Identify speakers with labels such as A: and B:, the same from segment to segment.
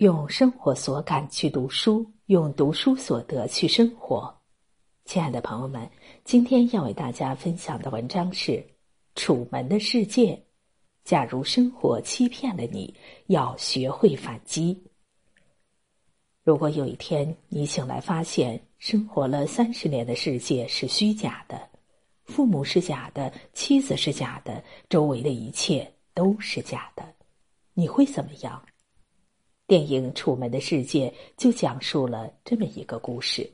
A: 用生活所感去读书，用读书所得去生活。亲爱的朋友们，今天要为大家分享的文章是《楚门的世界》。假如生活欺骗了你，要学会反击。如果有一天你醒来发现，生活了三十年的世界是虚假的，父母是假的，妻子是假的，周围的一切都是假的，你会怎么样？电影《楚门的世界》就讲述了这么一个故事。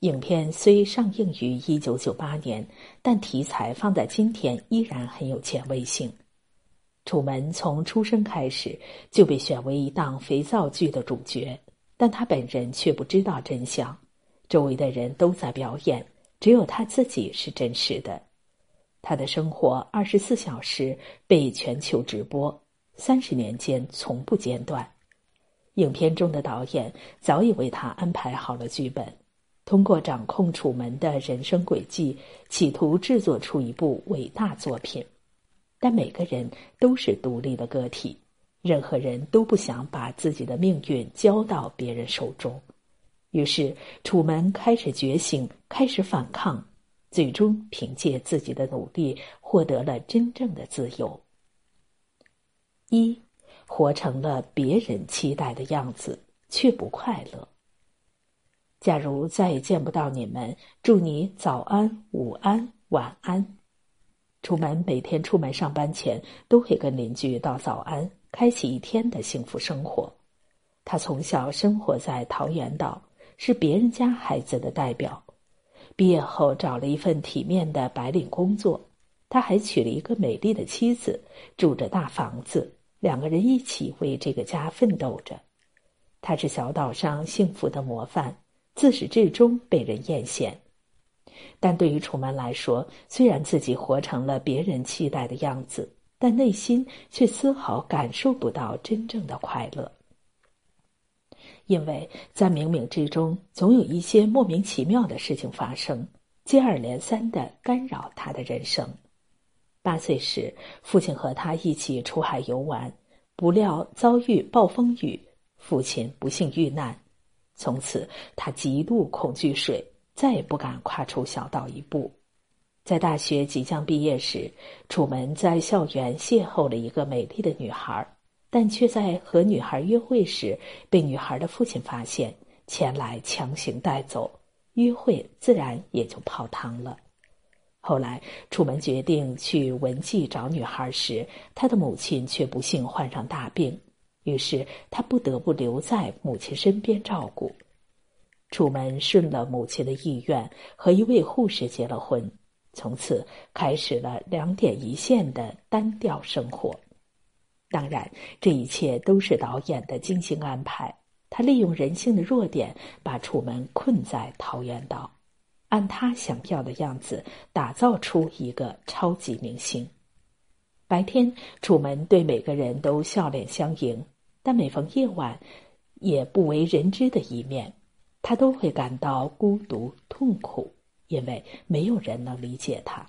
A: 影片虽上映于一九九八年，但题材放在今天依然很有前卫性。楚门从出生开始就被选为一档肥皂剧的主角，但他本人却不知道真相。周围的人都在表演，只有他自己是真实的。他的生活二十四小时被全球直播，三十年间从不间断。影片中的导演早已为他安排好了剧本，通过掌控楚门的人生轨迹，企图制作出一部伟大作品。但每个人都是独立的个体，任何人都不想把自己的命运交到别人手中。于是，楚门开始觉醒，开始反抗，最终凭借自己的努力获得了真正的自由。一。活成了别人期待的样子，却不快乐。假如再也见不到你们，祝你早安、午安、晚安。出门每天出门上班前都会跟邻居道早安，开启一天的幸福生活。他从小生活在桃源岛，是别人家孩子的代表。毕业后找了一份体面的白领工作，他还娶了一个美丽的妻子，住着大房子。两个人一起为这个家奋斗着，他是小岛上幸福的模范，自始至终被人艳羡。但对于楚门来说，虽然自己活成了别人期待的样子，但内心却丝毫感受不到真正的快乐，因为在冥冥之中，总有一些莫名其妙的事情发生，接二连三的干扰他的人生。八岁时，父亲和他一起出海游玩，不料遭遇暴风雨，父亲不幸遇难。从此，他极度恐惧水，再也不敢跨出小岛一步。在大学即将毕业时，楚门在校园邂逅了一个美丽的女孩，但却在和女孩约会时被女孩的父亲发现，前来强行带走，约会自然也就泡汤了。后来，楚门决定去文记找女孩时，他的母亲却不幸患上大病，于是他不得不留在母亲身边照顾。楚门顺了母亲的意愿，和一位护士结了婚，从此开始了两点一线的单调生活。当然，这一切都是导演的精心安排，他利用人性的弱点，把楚门困在桃源岛。按他想要的样子打造出一个超级明星。白天，楚门对每个人都笑脸相迎，但每逢夜晚，也不为人知的一面，他都会感到孤独痛苦，因为没有人能理解他。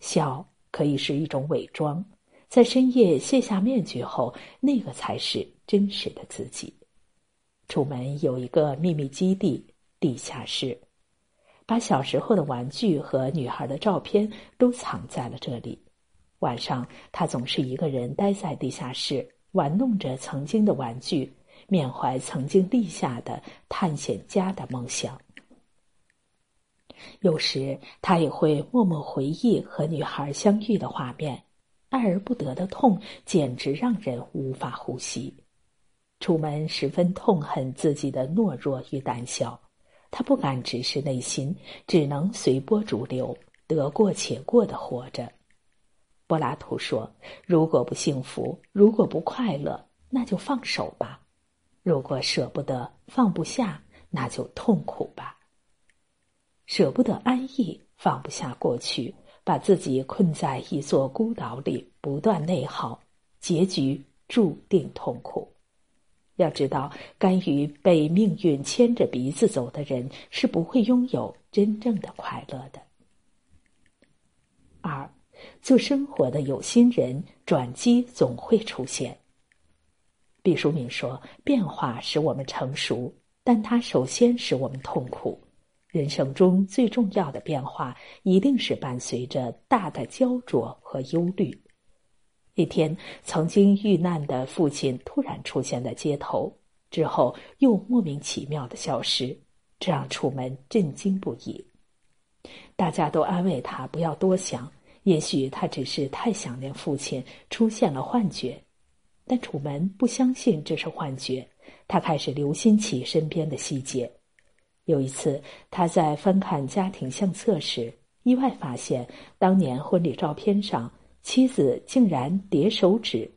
A: 笑可以是一种伪装，在深夜卸下面具后，那个才是真实的自己。楚门有一个秘密基地——地下室。把小时候的玩具和女孩的照片都藏在了这里。晚上，他总是一个人待在地下室，玩弄着曾经的玩具，缅怀曾经立下的探险家的梦想。有时，他也会默默回忆和女孩相遇的画面，爱而不得的痛简直让人无法呼吸。楚门十分痛恨自己的懦弱与胆小。他不敢直视内心，只能随波逐流，得过且过的活着。柏拉图说：“如果不幸福，如果不快乐，那就放手吧；如果舍不得，放不下，那就痛苦吧。舍不得安逸，放不下过去，把自己困在一座孤岛里，不断内耗，结局注定痛苦。”要知道，甘于被命运牵着鼻子走的人是不会拥有真正的快乐的。二，做生活的有心人，转机总会出现。毕淑敏说：“变化使我们成熟，但它首先使我们痛苦。人生中最重要的变化，一定是伴随着大的焦灼和忧虑。”一天，曾经遇难的父亲突然出现在街头，之后又莫名其妙的消失，这让楚门震惊不已。大家都安慰他不要多想，也许他只是太想念父亲，出现了幻觉。但楚门不相信这是幻觉，他开始留心起身边的细节。有一次，他在翻看家庭相册时，意外发现当年婚礼照片上妻子竟然叠手指，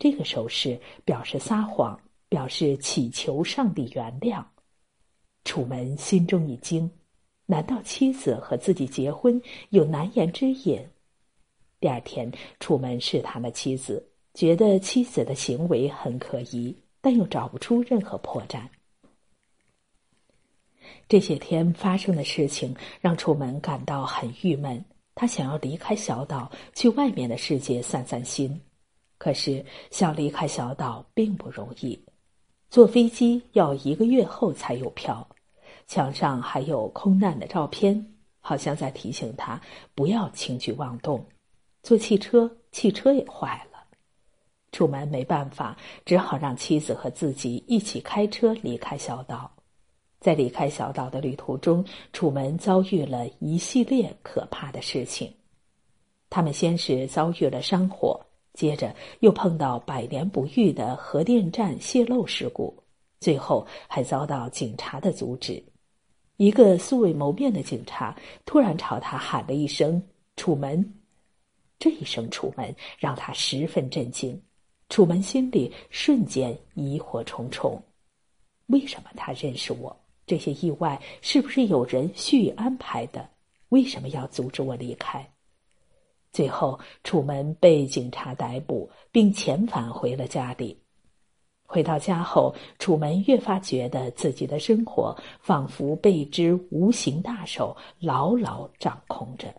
A: 这个手势表示撒谎，表示祈求上帝原谅。楚门心中一惊，难道妻子和自己结婚有难言之隐？第二天，楚门试探了妻子。觉得妻子的行为很可疑，但又找不出任何破绽。这些天发生的事情让楚门感到很郁闷，他想要离开小岛，去外面的世界散散心。可是想离开小岛并不容易，坐飞机要一个月后才有票，墙上还有空难的照片，好像在提醒他不要轻举妄动。坐汽车，汽车也坏了。楚门没办法，只好让妻子和自己一起开车离开小岛。在离开小岛的旅途中，楚门遭遇了一系列可怕的事情。他们先是遭遇了山火，接着又碰到百年不遇的核电站泄漏事故，最后还遭到警察的阻止。一个素未谋面的警察突然朝他喊了一声“楚门”，这一声“楚门”让他十分震惊。楚门心里瞬间疑惑重重：为什么他认识我？这些意外是不是有人蓄意安排的？为什么要阻止我离开？最后，楚门被警察逮捕，并遣返回了家里。回到家后，楚门越发觉得自己的生活仿佛被一只无形大手牢牢掌控着。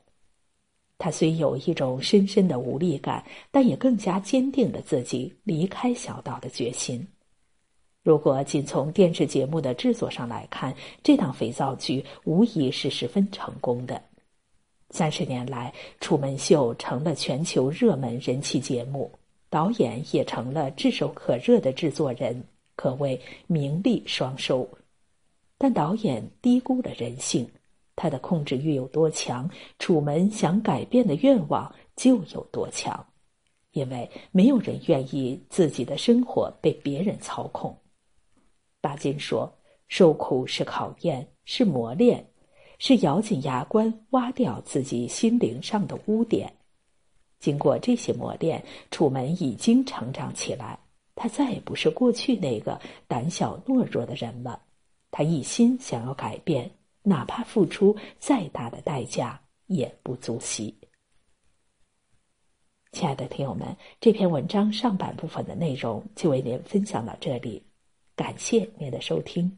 A: 他虽有一种深深的无力感，但也更加坚定了自己离开小岛的决心。如果仅从电视节目的制作上来看，这档肥皂剧无疑是十分成功的。三十年来，《楚门秀》成了全球热门人气节目，导演也成了炙手可热的制作人，可谓名利双收。但导演低估了人性。他的控制欲有多强，楚门想改变的愿望就有多强，因为没有人愿意自己的生活被别人操控。巴金说：“受苦是考验，是磨练，是咬紧牙关挖掉自己心灵上的污点。经过这些磨练，楚门已经成长起来，他再也不是过去那个胆小懦弱的人了。他一心想要改变。”哪怕付出再大的代价，也不足惜。亲爱的听友们，这篇文章上半部分的内容就为您分享到这里，感谢您的收听。